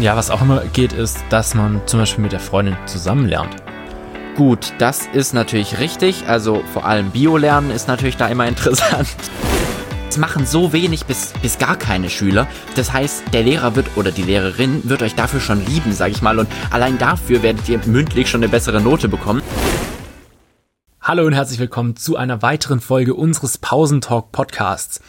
Ja, was auch immer geht, ist, dass man zum Beispiel mit der Freundin zusammen lernt. Gut, das ist natürlich richtig. Also vor allem Bio-Lernen ist natürlich da immer interessant. Es machen so wenig bis, bis gar keine Schüler. Das heißt, der Lehrer wird oder die Lehrerin wird euch dafür schon lieben, sag ich mal. Und allein dafür werdet ihr mündlich schon eine bessere Note bekommen. Hallo und herzlich willkommen zu einer weiteren Folge unseres Pausentalk Podcasts.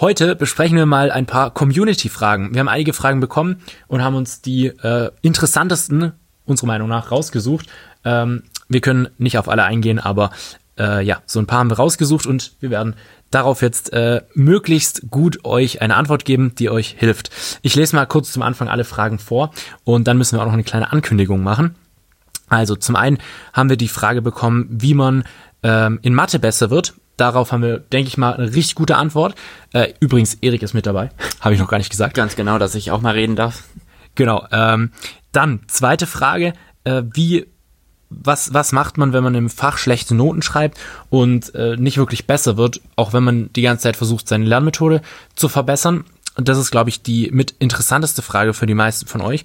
Heute besprechen wir mal ein paar Community-Fragen. Wir haben einige Fragen bekommen und haben uns die äh, interessantesten, unserer Meinung nach, rausgesucht. Ähm, wir können nicht auf alle eingehen, aber äh, ja, so ein paar haben wir rausgesucht und wir werden darauf jetzt äh, möglichst gut euch eine Antwort geben, die euch hilft. Ich lese mal kurz zum Anfang alle Fragen vor und dann müssen wir auch noch eine kleine Ankündigung machen. Also zum einen haben wir die Frage bekommen, wie man ähm, in Mathe besser wird. Darauf haben wir, denke ich mal, eine richtig gute Antwort. Äh, übrigens, Erik ist mit dabei. Habe ich noch gar nicht gesagt. Ganz genau, dass ich auch mal reden darf. Genau. Ähm, dann, zweite Frage. Äh, wie, was, was macht man, wenn man im Fach schlechte Noten schreibt und äh, nicht wirklich besser wird, auch wenn man die ganze Zeit versucht, seine Lernmethode zu verbessern? Und das ist, glaube ich, die mit interessanteste Frage für die meisten von euch.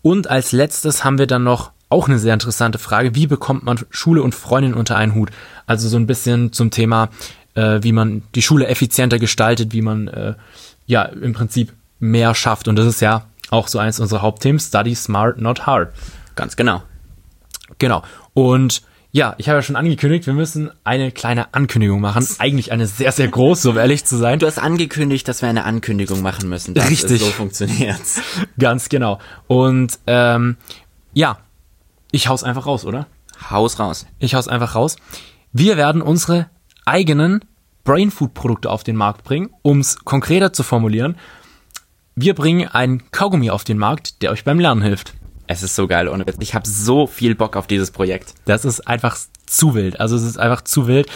Und als letztes haben wir dann noch auch eine sehr interessante Frage. Wie bekommt man Schule und Freundin unter einen Hut? Also so ein bisschen zum Thema, äh, wie man die Schule effizienter gestaltet, wie man äh, ja im Prinzip mehr schafft. Und das ist ja auch so eins unserer Hauptthemen. Study smart, not hard. Ganz genau. Genau. Und ja, ich habe ja schon angekündigt, wir müssen eine kleine Ankündigung machen. Eigentlich eine sehr, sehr große, um ehrlich zu sein. Du hast angekündigt, dass wir eine Ankündigung machen müssen. Das Richtig. Ist, so funktioniert's. Ganz genau. Und ähm, ja, ich hau's einfach raus, oder? Haus raus. Ich hau's einfach raus. Wir werden unsere eigenen Brainfood-Produkte auf den Markt bringen, um's konkreter zu formulieren. Wir bringen einen Kaugummi auf den Markt, der euch beim Lernen hilft. Es ist so geil, ohne Witz. Ich habe so viel Bock auf dieses Projekt. Das ist einfach zu wild. Also es ist einfach zu wild,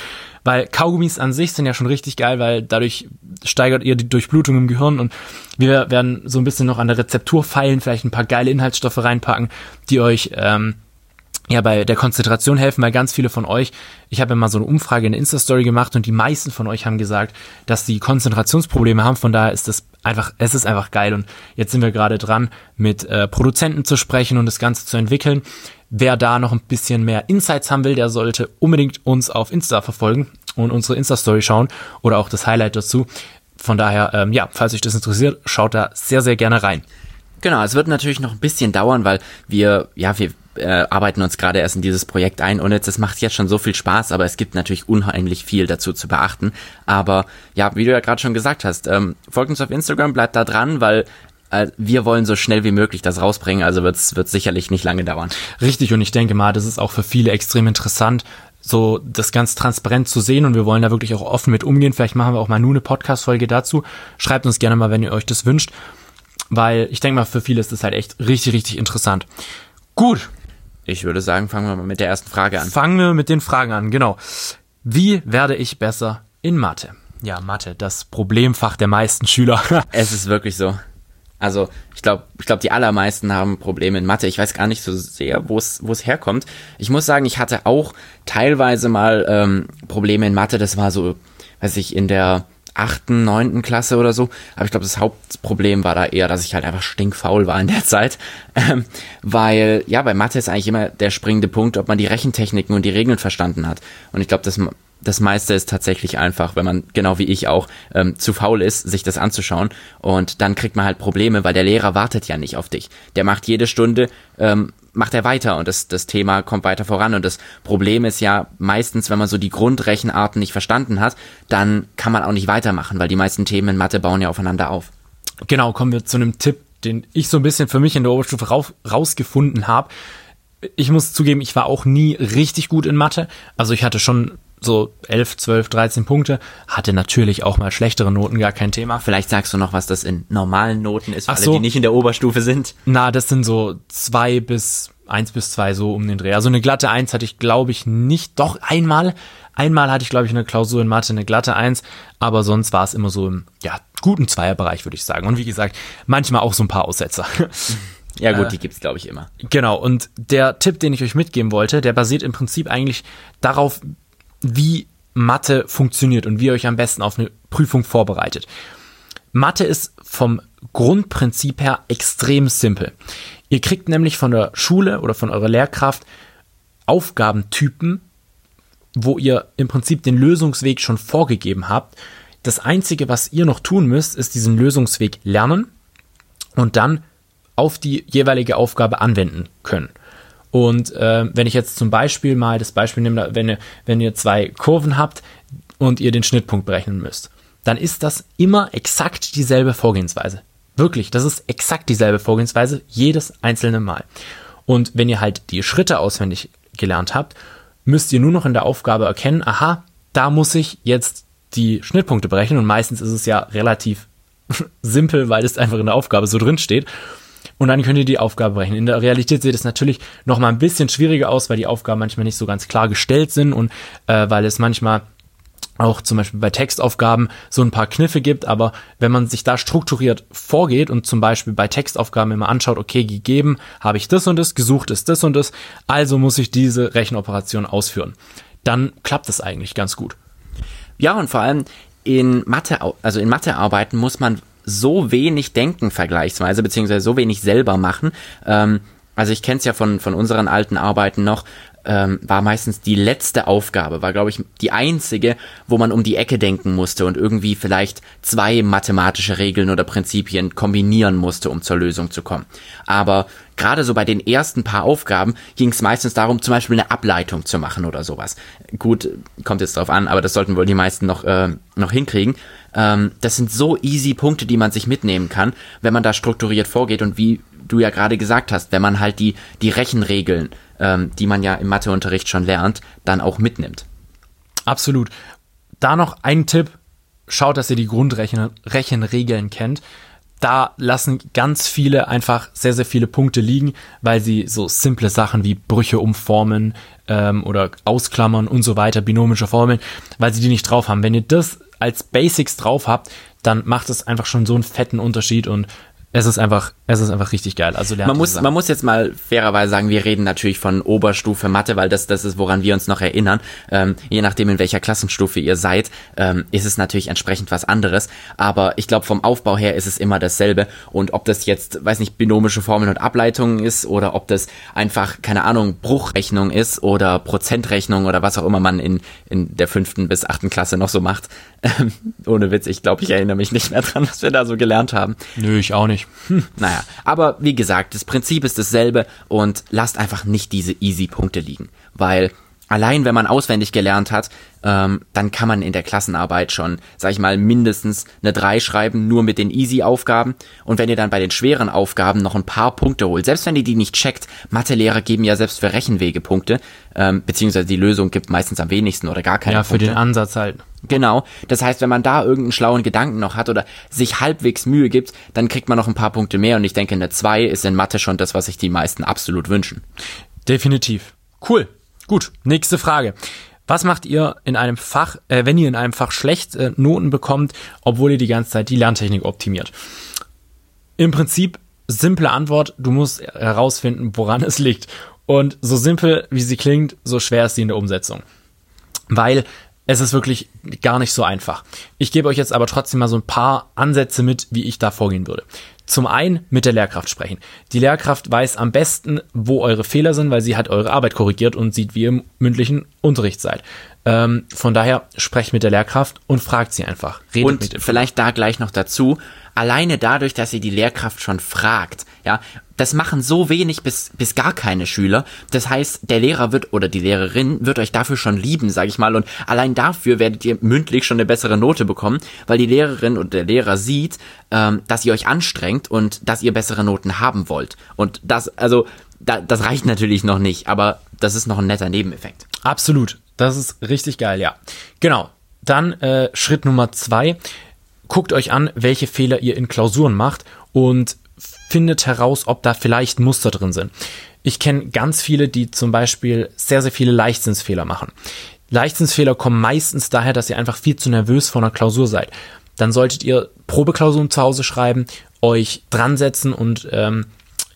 weil Kaugummis an sich sind ja schon richtig geil, weil dadurch steigert ihr die Durchblutung im Gehirn und wir werden so ein bisschen noch an der Rezeptur feilen, vielleicht ein paar geile Inhaltsstoffe reinpacken, die euch ähm, ja bei der Konzentration helfen, weil ganz viele von euch, ich habe ja mal so eine Umfrage in der Insta-Story gemacht und die meisten von euch haben gesagt, dass die Konzentrationsprobleme haben. Von daher ist das einfach, es ist einfach geil. Und jetzt sind wir gerade dran, mit äh, Produzenten zu sprechen und das Ganze zu entwickeln. Wer da noch ein bisschen mehr Insights haben will, der sollte unbedingt uns auf Insta verfolgen und unsere Insta-Story schauen oder auch das Highlight dazu. Von daher, ähm, ja, falls euch das interessiert, schaut da sehr, sehr gerne rein. Genau, es wird natürlich noch ein bisschen dauern, weil wir, ja, wir äh, arbeiten uns gerade erst in dieses Projekt ein und jetzt, es macht jetzt schon so viel Spaß, aber es gibt natürlich unheimlich viel dazu zu beachten. Aber ja, wie du ja gerade schon gesagt hast, ähm, folgt uns auf Instagram, bleibt da dran, weil äh, wir wollen so schnell wie möglich das rausbringen, also wird es sicherlich nicht lange dauern. Richtig, und ich denke mal, das ist auch für viele extrem interessant, so das ganz transparent zu sehen und wir wollen da wirklich auch offen mit umgehen. Vielleicht machen wir auch mal nur eine Podcast-Folge dazu. Schreibt uns gerne mal, wenn ihr euch das wünscht, weil ich denke mal, für viele ist das halt echt richtig, richtig interessant. Gut, Ich würde sagen, fangen wir mal mit der ersten Frage an. Fangen wir mit den Fragen an, genau. Wie werde ich besser in Mathe? Ja, Mathe, das Problemfach der meisten Schüler. Es ist wirklich so. Also ich glaube, ich glaube, die allermeisten haben Probleme in Mathe. Ich weiß gar nicht so sehr, wo es wo es herkommt. Ich muss sagen, ich hatte auch teilweise mal ähm, Probleme in Mathe. Das war so, weiß ich, in der achten, neunten Klasse oder so. Aber ich glaube, das Hauptproblem war da eher, dass ich halt einfach stinkfaul war in der Zeit. Ähm, weil, ja, bei Mathe ist eigentlich immer der springende Punkt, ob man die Rechentechniken und die Regeln verstanden hat. Und ich glaube, das das meiste ist tatsächlich einfach, wenn man genau wie ich auch ähm, zu faul ist, sich das anzuschauen. Und dann kriegt man halt Probleme, weil der Lehrer wartet ja nicht auf dich. Der macht jede Stunde, ähm, macht er weiter und das, das Thema kommt weiter voran. Und das Problem ist ja meistens, wenn man so die Grundrechenarten nicht verstanden hat, dann kann man auch nicht weitermachen, weil die meisten Themen in Mathe bauen ja aufeinander auf. Genau, kommen wir zu einem Tipp, den ich so ein bisschen für mich in der Oberstufe rausgefunden habe. Ich muss zugeben, ich war auch nie richtig gut in Mathe. Also ich hatte schon so 11, 12, 13 Punkte, hatte natürlich auch mal schlechtere Noten, gar kein Thema. Vielleicht sagst du noch, was das in normalen Noten ist, für Ach alle, so. die nicht in der Oberstufe sind. Na, das sind so zwei bis eins bis zwei so um den Dreh. Also eine glatte Eins hatte ich, glaube ich, nicht. Doch einmal. Einmal hatte ich, glaube ich, eine Klausur in Mathe, eine glatte Eins, aber sonst war es immer so im ja, guten Zweierbereich, würde ich sagen. Und wie gesagt, manchmal auch so ein paar Aussetzer. Ja gut, Äh. die gibt's glaube ich immer. Genau, und der Tipp, den ich euch mitgeben wollte, der basiert im Prinzip eigentlich darauf, wie Mathe funktioniert und wie ihr euch am besten auf eine Prüfung vorbereitet. Mathe ist vom Grundprinzip her extrem simpel. Ihr kriegt nämlich von der Schule oder von eurer Lehrkraft Aufgabentypen, wo ihr im Prinzip den Lösungsweg schon vorgegeben habt. Das Einzige, was ihr noch tun müsst, ist diesen Lösungsweg lernen und dann auf die jeweilige Aufgabe anwenden können. Und äh, wenn ich jetzt zum Beispiel mal das Beispiel nehme, wenn ihr, wenn ihr zwei Kurven habt und ihr den Schnittpunkt berechnen müsst, dann ist das immer exakt dieselbe Vorgehensweise. Wirklich, das ist exakt dieselbe Vorgehensweise jedes einzelne Mal. Und wenn ihr halt die Schritte auswendig gelernt habt, müsst ihr nur noch in der Aufgabe erkennen, aha, da muss ich jetzt die Schnittpunkte berechnen und meistens ist es ja relativ simpel, weil es einfach in der Aufgabe so drin steht. Und dann könnt ihr die Aufgabe berechnen. In der Realität sieht es natürlich noch mal ein bisschen schwieriger aus, weil die Aufgaben manchmal nicht so ganz klar gestellt sind und äh, weil es manchmal auch zum Beispiel bei Textaufgaben so ein paar Kniffe gibt, aber wenn man sich da strukturiert vorgeht und zum Beispiel bei Textaufgaben immer anschaut, okay, gegeben habe ich das und das, gesucht ist das und das, also muss ich diese Rechenoperation ausführen, dann klappt es eigentlich ganz gut. Ja, und vor allem in Mathe, also in Mathearbeiten muss man so wenig denken vergleichsweise, beziehungsweise so wenig selber machen. Ähm, also ich kenne es ja von, von unseren alten Arbeiten noch, ähm, war meistens die letzte Aufgabe, war glaube ich die einzige, wo man um die Ecke denken musste und irgendwie vielleicht zwei mathematische Regeln oder Prinzipien kombinieren musste, um zur Lösung zu kommen. Aber gerade so bei den ersten paar Aufgaben ging es meistens darum, zum Beispiel eine Ableitung zu machen oder sowas. Gut, kommt jetzt drauf an, aber das sollten wohl die meisten noch, äh, noch hinkriegen. Ähm, das sind so easy Punkte, die man sich mitnehmen kann, wenn man da strukturiert vorgeht und wie du ja gerade gesagt hast, wenn man halt die, die Rechenregeln ähm, die man ja im Matheunterricht schon lernt, dann auch mitnimmt. Absolut. Da noch ein Tipp. Schaut, dass ihr die Grundrechenregeln kennt. Da lassen ganz viele einfach sehr, sehr viele Punkte liegen, weil sie so simple Sachen wie Brüche umformen ähm, oder ausklammern und so weiter, binomische Formeln, weil sie die nicht drauf haben. Wenn ihr das als Basics drauf habt, dann macht es einfach schon so einen fetten Unterschied und es ist einfach, es ist einfach richtig geil. Also man muss, man muss jetzt mal fairerweise sagen, wir reden natürlich von Oberstufe Mathe, weil das, das ist, woran wir uns noch erinnern. Ähm, je nachdem, in welcher Klassenstufe ihr seid, ähm, ist es natürlich entsprechend was anderes. Aber ich glaube, vom Aufbau her ist es immer dasselbe. Und ob das jetzt, weiß nicht, binomische Formeln und Ableitungen ist oder ob das einfach, keine Ahnung, Bruchrechnung ist oder Prozentrechnung oder was auch immer man in, in der fünften bis achten Klasse noch so macht. Ähm, ohne Witz, ich glaube, ich erinnere mich nicht mehr dran, was wir da so gelernt haben. Nö, ich auch nicht. Hm. Naja, aber wie gesagt, das Prinzip ist dasselbe und lasst einfach nicht diese Easy-Punkte liegen, weil allein wenn man auswendig gelernt hat, ähm, dann kann man in der Klassenarbeit schon, sag ich mal, mindestens eine 3 schreiben, nur mit den Easy-Aufgaben. Und wenn ihr dann bei den schweren Aufgaben noch ein paar Punkte holt, selbst wenn ihr die nicht checkt, Mathelehrer geben ja selbst für Rechenwege Punkte, ähm, beziehungsweise die Lösung gibt meistens am wenigsten oder gar keine Ja, für Punkte. den Ansatz halt. Genau. Das heißt, wenn man da irgendeinen schlauen Gedanken noch hat oder sich halbwegs Mühe gibt, dann kriegt man noch ein paar Punkte mehr. Und ich denke, eine 2 ist in Mathe schon das, was sich die meisten absolut wünschen. Definitiv. Cool. Gut. Nächste Frage. Was macht ihr in einem Fach, äh, wenn ihr in einem Fach schlecht äh, Noten bekommt, obwohl ihr die ganze Zeit die Lerntechnik optimiert? Im Prinzip simple Antwort, du musst herausfinden, woran es liegt. Und so simpel wie sie klingt, so schwer ist sie in der Umsetzung. Weil es ist wirklich gar nicht so einfach. Ich gebe euch jetzt aber trotzdem mal so ein paar Ansätze mit, wie ich da vorgehen würde. Zum einen mit der Lehrkraft sprechen. Die Lehrkraft weiß am besten, wo eure Fehler sind, weil sie hat eure Arbeit korrigiert und sieht, wie ihr im mündlichen Unterricht seid. Ähm, von daher sprecht mit der Lehrkraft und fragt sie einfach. Redet und mit vielleicht da gleich noch dazu, alleine dadurch, dass ihr die Lehrkraft schon fragt, ja, das machen so wenig bis, bis gar keine Schüler. Das heißt, der Lehrer wird oder die Lehrerin wird euch dafür schon lieben, sag ich mal. Und allein dafür werdet ihr mündlich schon eine bessere Note bekommen, weil die Lehrerin und der Lehrer sieht, ähm, dass ihr euch anstrengt und dass ihr bessere Noten haben wollt. Und das, also, da, das reicht natürlich noch nicht, aber das ist noch ein netter Nebeneffekt. Absolut. Das ist richtig geil, ja. Genau. Dann äh, Schritt Nummer zwei. Guckt euch an, welche Fehler ihr in Klausuren macht und findet heraus, ob da vielleicht Muster drin sind. Ich kenne ganz viele, die zum Beispiel sehr, sehr viele Leichtsinnsfehler machen. Leichtsinnsfehler kommen meistens daher, dass ihr einfach viel zu nervös vor einer Klausur seid. Dann solltet ihr Probeklausuren zu Hause schreiben, euch dran setzen und ähm,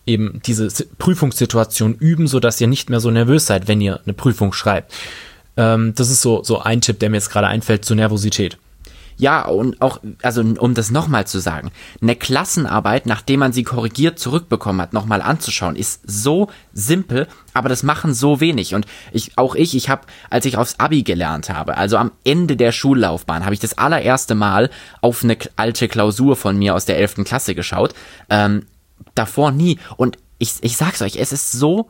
eben diese Prüfungssituation üben, sodass ihr nicht mehr so nervös seid, wenn ihr eine Prüfung schreibt. Ähm, das ist so, so ein Tipp, der mir jetzt gerade einfällt zur Nervosität. Ja, und auch, also um das nochmal zu sagen, eine Klassenarbeit, nachdem man sie korrigiert zurückbekommen hat, nochmal anzuschauen, ist so simpel, aber das machen so wenig. Und ich, auch ich, ich habe, als ich aufs Abi gelernt habe, also am Ende der Schullaufbahn, habe ich das allererste Mal auf eine alte Klausur von mir aus der 11. Klasse geschaut. Ähm, davor nie. Und ich, ich sag's euch, es ist so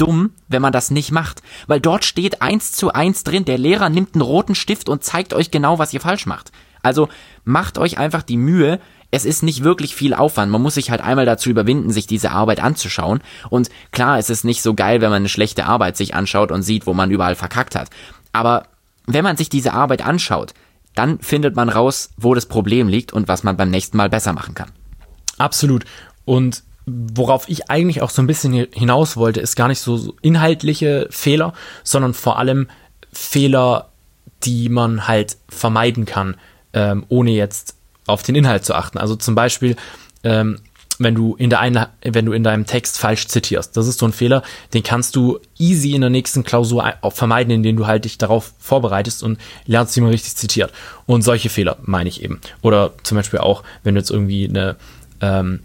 dumm, wenn man das nicht macht. Weil dort steht eins zu eins drin, der Lehrer nimmt einen roten Stift und zeigt euch genau, was ihr falsch macht. Also macht euch einfach die Mühe, es ist nicht wirklich viel Aufwand. Man muss sich halt einmal dazu überwinden, sich diese Arbeit anzuschauen. Und klar, es ist nicht so geil, wenn man eine schlechte Arbeit sich anschaut und sieht, wo man überall verkackt hat. Aber wenn man sich diese Arbeit anschaut, dann findet man raus, wo das Problem liegt und was man beim nächsten Mal besser machen kann. Absolut. Und worauf ich eigentlich auch so ein bisschen hinaus wollte, ist gar nicht so inhaltliche Fehler, sondern vor allem Fehler, die man halt vermeiden kann ähm, ohne jetzt auf den Inhalt zu achten. Also zum Beispiel, ähm, wenn du in der Einla wenn du in deinem Text falsch zitierst. Das ist so ein Fehler, den kannst du easy in der nächsten Klausur auch vermeiden, indem du halt dich darauf vorbereitest und lernst, wie man richtig zitiert. Und solche Fehler meine ich eben. Oder zum Beispiel auch, wenn du jetzt irgendwie eine, ähm,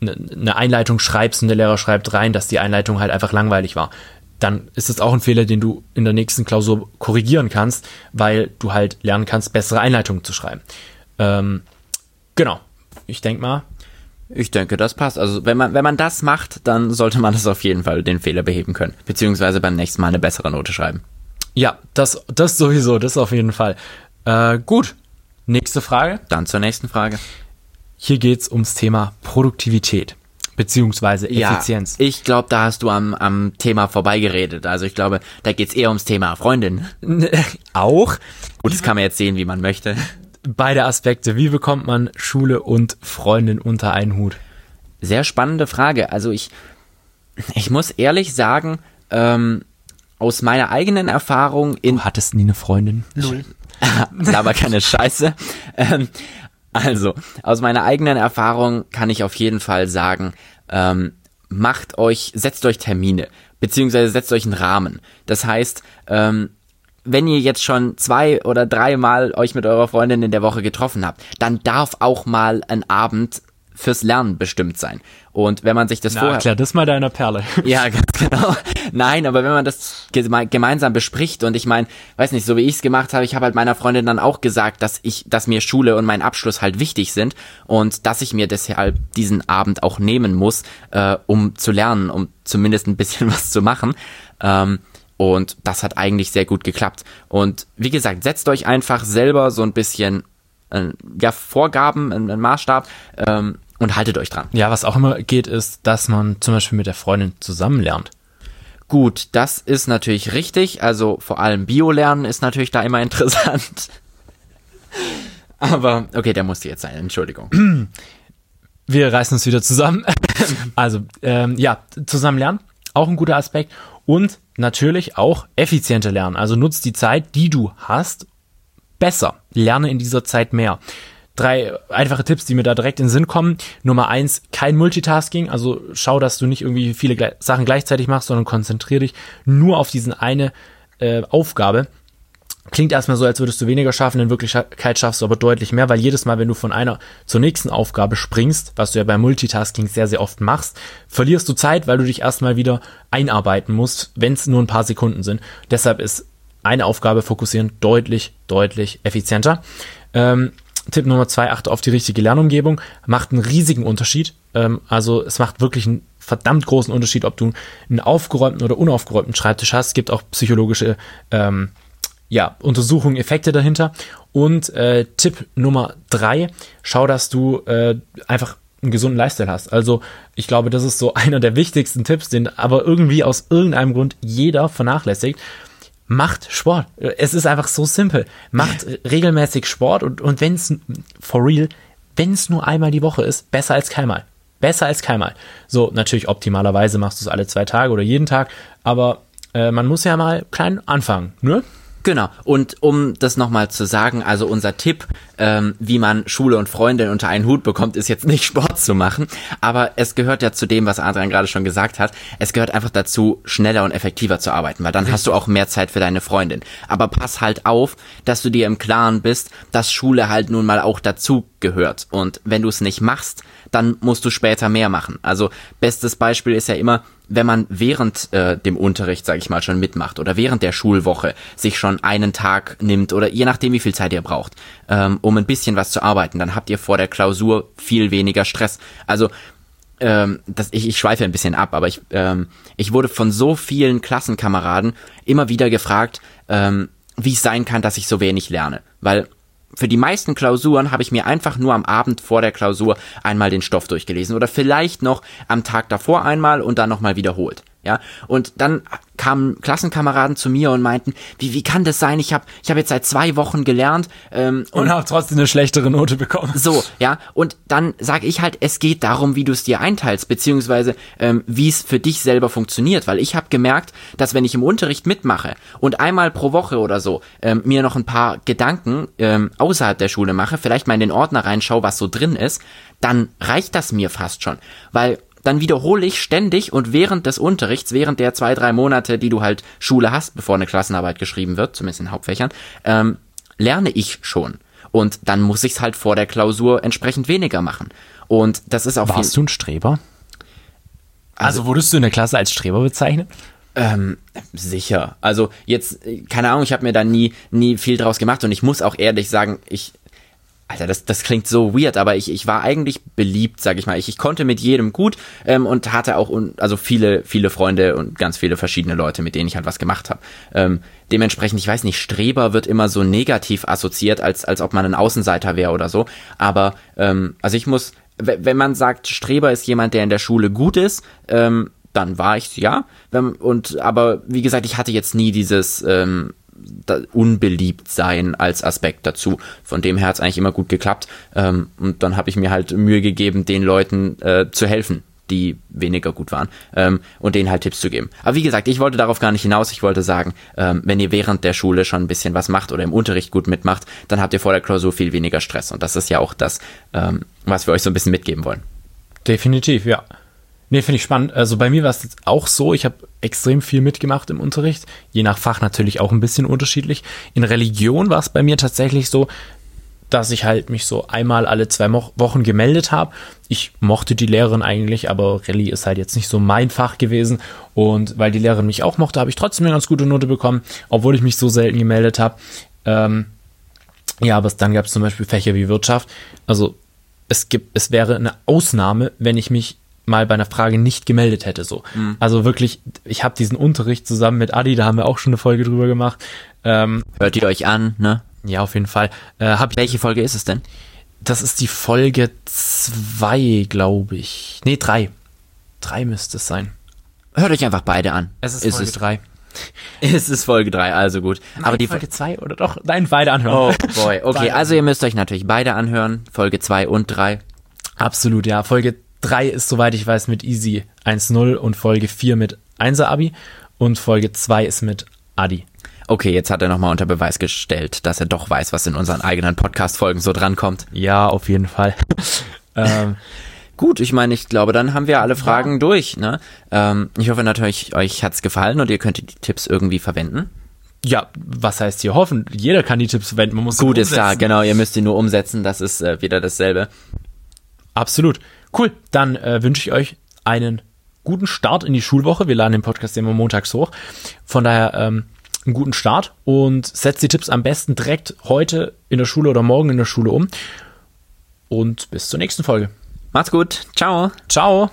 eine, eine Einleitung schreibst und der Lehrer schreibt rein, dass die Einleitung halt einfach langweilig war dann ist das auch ein Fehler, den du in der nächsten Klausur korrigieren kannst, weil du halt lernen kannst, bessere Einleitungen zu schreiben. Ähm, genau. Ich denke mal. Ich denke, das passt. Also wenn man, wenn man das macht, dann sollte man das auf jeden Fall den Fehler beheben können. Beziehungsweise beim nächsten Mal eine bessere Note schreiben. Ja, das, das sowieso, das auf jeden Fall. Äh, gut. Nächste Frage. Dann zur nächsten Frage. Hier geht's ums Thema Produktivität beziehungsweise Effizienz. Ja, ich glaube, da hast du am, am Thema vorbeigeredet. Also ich glaube, da geht's eher ums Thema Freundin. Auch. Gut, das kann man jetzt sehen, wie man möchte. Beide Aspekte. Wie bekommt man Schule und Freundin unter einen Hut? Sehr spannende Frage. Also ich, ich muss ehrlich sagen, ähm, aus meiner eigenen Erfahrung in. Du hattest nie eine Freundin. Null. Aber keine Scheiße. Ähm, also, aus meiner eigenen Erfahrung kann ich auf jeden Fall sagen, ähm, macht euch, setzt euch Termine, beziehungsweise setzt euch einen Rahmen. Das heißt, ähm, wenn ihr jetzt schon zwei oder dreimal euch mit eurer Freundin in der Woche getroffen habt, dann darf auch mal ein Abend fürs Lernen bestimmt sein. Und wenn man sich das Na, vorher... Klar, das mal deiner Perle. Ja, ganz genau. Nein, aber wenn man das geme gemeinsam bespricht und ich meine, weiß nicht, so wie ich es gemacht habe, ich habe halt meiner Freundin dann auch gesagt, dass ich, dass mir Schule und mein Abschluss halt wichtig sind und dass ich mir deshalb diesen Abend auch nehmen muss, äh, um zu lernen, um zumindest ein bisschen was zu machen. Ähm, und das hat eigentlich sehr gut geklappt. Und wie gesagt, setzt euch einfach selber so ein bisschen äh, ja, Vorgaben, einen Maßstab, ähm, und haltet euch dran. Ja, was auch immer geht, ist, dass man zum Beispiel mit der Freundin zusammen lernt. Gut, das ist natürlich richtig. Also vor allem Bio-Lernen ist natürlich da immer interessant. Aber okay, der musste jetzt sein. Entschuldigung. Wir reißen uns wieder zusammen. also ähm, ja, zusammen lernen, auch ein guter Aspekt. Und natürlich auch effizienter lernen. Also nutzt die Zeit, die du hast, besser. Lerne in dieser Zeit mehr drei einfache Tipps, die mir da direkt in den Sinn kommen. Nummer eins, kein Multitasking. Also schau, dass du nicht irgendwie viele Sachen gleichzeitig machst, sondern konzentriere dich nur auf diesen eine äh, Aufgabe. Klingt erstmal so, als würdest du weniger schaffen, in Wirklichkeit schaffst du aber deutlich mehr, weil jedes Mal, wenn du von einer zur nächsten Aufgabe springst, was du ja beim Multitasking sehr, sehr oft machst, verlierst du Zeit, weil du dich erstmal wieder einarbeiten musst, wenn es nur ein paar Sekunden sind. Deshalb ist eine Aufgabe fokussieren deutlich, deutlich effizienter. Ähm, Tipp Nummer zwei, achte auf die richtige Lernumgebung. Macht einen riesigen Unterschied. Ähm, also es macht wirklich einen verdammt großen Unterschied, ob du einen aufgeräumten oder unaufgeräumten Schreibtisch hast. Es gibt auch psychologische ähm, ja, Untersuchungen, Effekte dahinter. Und äh, Tipp Nummer drei, schau, dass du äh, einfach einen gesunden Lifestyle hast. Also ich glaube, das ist so einer der wichtigsten Tipps, den aber irgendwie aus irgendeinem Grund jeder vernachlässigt macht Sport. Es ist einfach so simpel. Macht regelmäßig Sport und, und wenn es, for real, wenn es nur einmal die Woche ist, besser als keinmal. Besser als keinmal. So, natürlich optimalerweise machst du es alle zwei Tage oder jeden Tag, aber äh, man muss ja mal klein anfangen, ne? Genau. Und um das nochmal zu sagen, also unser Tipp, ähm, wie man Schule und Freundin unter einen Hut bekommt, ist jetzt nicht Sport zu machen. Aber es gehört ja zu dem, was Adrian gerade schon gesagt hat. Es gehört einfach dazu, schneller und effektiver zu arbeiten, weil dann hast du auch mehr Zeit für deine Freundin. Aber pass halt auf, dass du dir im Klaren bist, dass Schule halt nun mal auch dazu gehört. Und wenn du es nicht machst, dann musst du später mehr machen. Also bestes Beispiel ist ja immer, wenn man während äh, dem Unterricht, sage ich mal, schon mitmacht oder während der Schulwoche sich schon einen Tag nimmt oder je nachdem, wie viel Zeit ihr braucht, ähm, um ein bisschen was zu arbeiten, dann habt ihr vor der Klausur viel weniger Stress. Also ähm, das, ich, ich schweife ein bisschen ab, aber ich, ähm, ich wurde von so vielen Klassenkameraden immer wieder gefragt, ähm, wie es sein kann, dass ich so wenig lerne. Weil für die meisten Klausuren habe ich mir einfach nur am Abend vor der Klausur einmal den Stoff durchgelesen oder vielleicht noch am Tag davor einmal und dann nochmal wiederholt. Ja, und dann kamen Klassenkameraden zu mir und meinten, wie, wie kann das sein? Ich habe ich hab jetzt seit zwei Wochen gelernt ähm, und, und habe trotzdem eine schlechtere Note bekommen. So, ja, und dann sage ich halt, es geht darum, wie du es dir einteilst, beziehungsweise ähm, wie es für dich selber funktioniert, weil ich habe gemerkt, dass wenn ich im Unterricht mitmache und einmal pro Woche oder so ähm, mir noch ein paar Gedanken ähm, außerhalb der Schule mache, vielleicht mal in den Ordner reinschaue, was so drin ist, dann reicht das mir fast schon, weil dann wiederhole ich ständig und während des Unterrichts, während der zwei, drei Monate, die du halt Schule hast, bevor eine Klassenarbeit geschrieben wird, zumindest in Hauptfächern, ähm, lerne ich schon. Und dann muss ich es halt vor der Klausur entsprechend weniger machen. Und das ist auch Warst du ein Streber? Also, also wurdest du in der Klasse als Streber bezeichnet? Ähm, sicher. Also jetzt, keine Ahnung, ich habe mir da nie, nie viel draus gemacht und ich muss auch ehrlich sagen, ich Alter, das, das klingt so weird, aber ich, ich war eigentlich beliebt, sag ich mal. Ich, ich konnte mit jedem gut ähm, und hatte auch un, also viele, viele Freunde und ganz viele verschiedene Leute, mit denen ich halt was gemacht habe. Ähm, dementsprechend, ich weiß nicht, Streber wird immer so negativ assoziiert, als, als ob man ein Außenseiter wäre oder so. Aber ähm, also ich muss, wenn man sagt, Streber ist jemand, der in der Schule gut ist, ähm, dann war ich's ja. Und aber wie gesagt, ich hatte jetzt nie dieses ähm, unbeliebt sein als Aspekt dazu. Von dem her hat es eigentlich immer gut geklappt. Ähm, und dann habe ich mir halt Mühe gegeben, den Leuten äh, zu helfen, die weniger gut waren ähm, und denen halt Tipps zu geben. Aber wie gesagt, ich wollte darauf gar nicht hinaus. Ich wollte sagen, ähm, wenn ihr während der Schule schon ein bisschen was macht oder im Unterricht gut mitmacht, dann habt ihr vor der Klausur viel weniger Stress. Und das ist ja auch das, ähm, was wir euch so ein bisschen mitgeben wollen. Definitiv, ja. Nee, finde ich spannend. Also bei mir war es auch so, ich habe extrem viel mitgemacht im Unterricht, je nach Fach natürlich auch ein bisschen unterschiedlich. In Religion war es bei mir tatsächlich so, dass ich halt mich so einmal alle zwei Wochen gemeldet habe. Ich mochte die Lehrerin eigentlich, aber Rallye ist halt jetzt nicht so mein Fach gewesen. Und weil die Lehrerin mich auch mochte, habe ich trotzdem eine ganz gute Note bekommen, obwohl ich mich so selten gemeldet habe. Ähm, ja, aber dann gab es zum Beispiel Fächer wie Wirtschaft. Also es gibt, es wäre eine Ausnahme, wenn ich mich mal bei einer Frage nicht gemeldet hätte. So. Mhm. Also wirklich, ich habe diesen Unterricht zusammen mit Adi, da haben wir auch schon eine Folge drüber gemacht. Ähm, Hört ihr euch an, ne? Ja, auf jeden Fall. Äh, hab ich, Welche Folge ist es denn? Das ist die Folge zwei, glaube ich. Nee, drei. Drei müsste es sein. Hört euch einfach beide an. Es ist, ist Folge es drei. Es ist Folge 3, also gut. Nein, Aber die Folge 2 oder doch? Nein, beide anhören. Oh boy, okay, beide. also ihr müsst euch natürlich beide anhören, Folge 2 und 3. Absolut, ja. Folge 3 ist, soweit ich weiß, mit Easy 1.0 und Folge 4 mit 1er Abi und Folge 2 ist mit Adi. Okay, jetzt hat er nochmal unter Beweis gestellt, dass er doch weiß, was in unseren eigenen Podcast-Folgen so drankommt. Ja, auf jeden Fall. ähm, Gut, ich meine, ich glaube, dann haben wir alle Fragen ja. durch. Ne? Ähm, ich hoffe natürlich, euch hat's gefallen und ihr könnt die Tipps irgendwie verwenden. Ja, was heißt hier hoffen? Jeder kann die Tipps verwenden. Man muss Gut ist da, genau. Ihr müsst die nur umsetzen. Das ist äh, wieder dasselbe. Absolut. Cool, dann äh, wünsche ich euch einen guten Start in die Schulwoche. Wir laden den Podcast immer montags hoch. Von daher ähm, einen guten Start und setzt die Tipps am besten direkt heute in der Schule oder morgen in der Schule um. Und bis zur nächsten Folge. Macht's gut. Ciao. Ciao.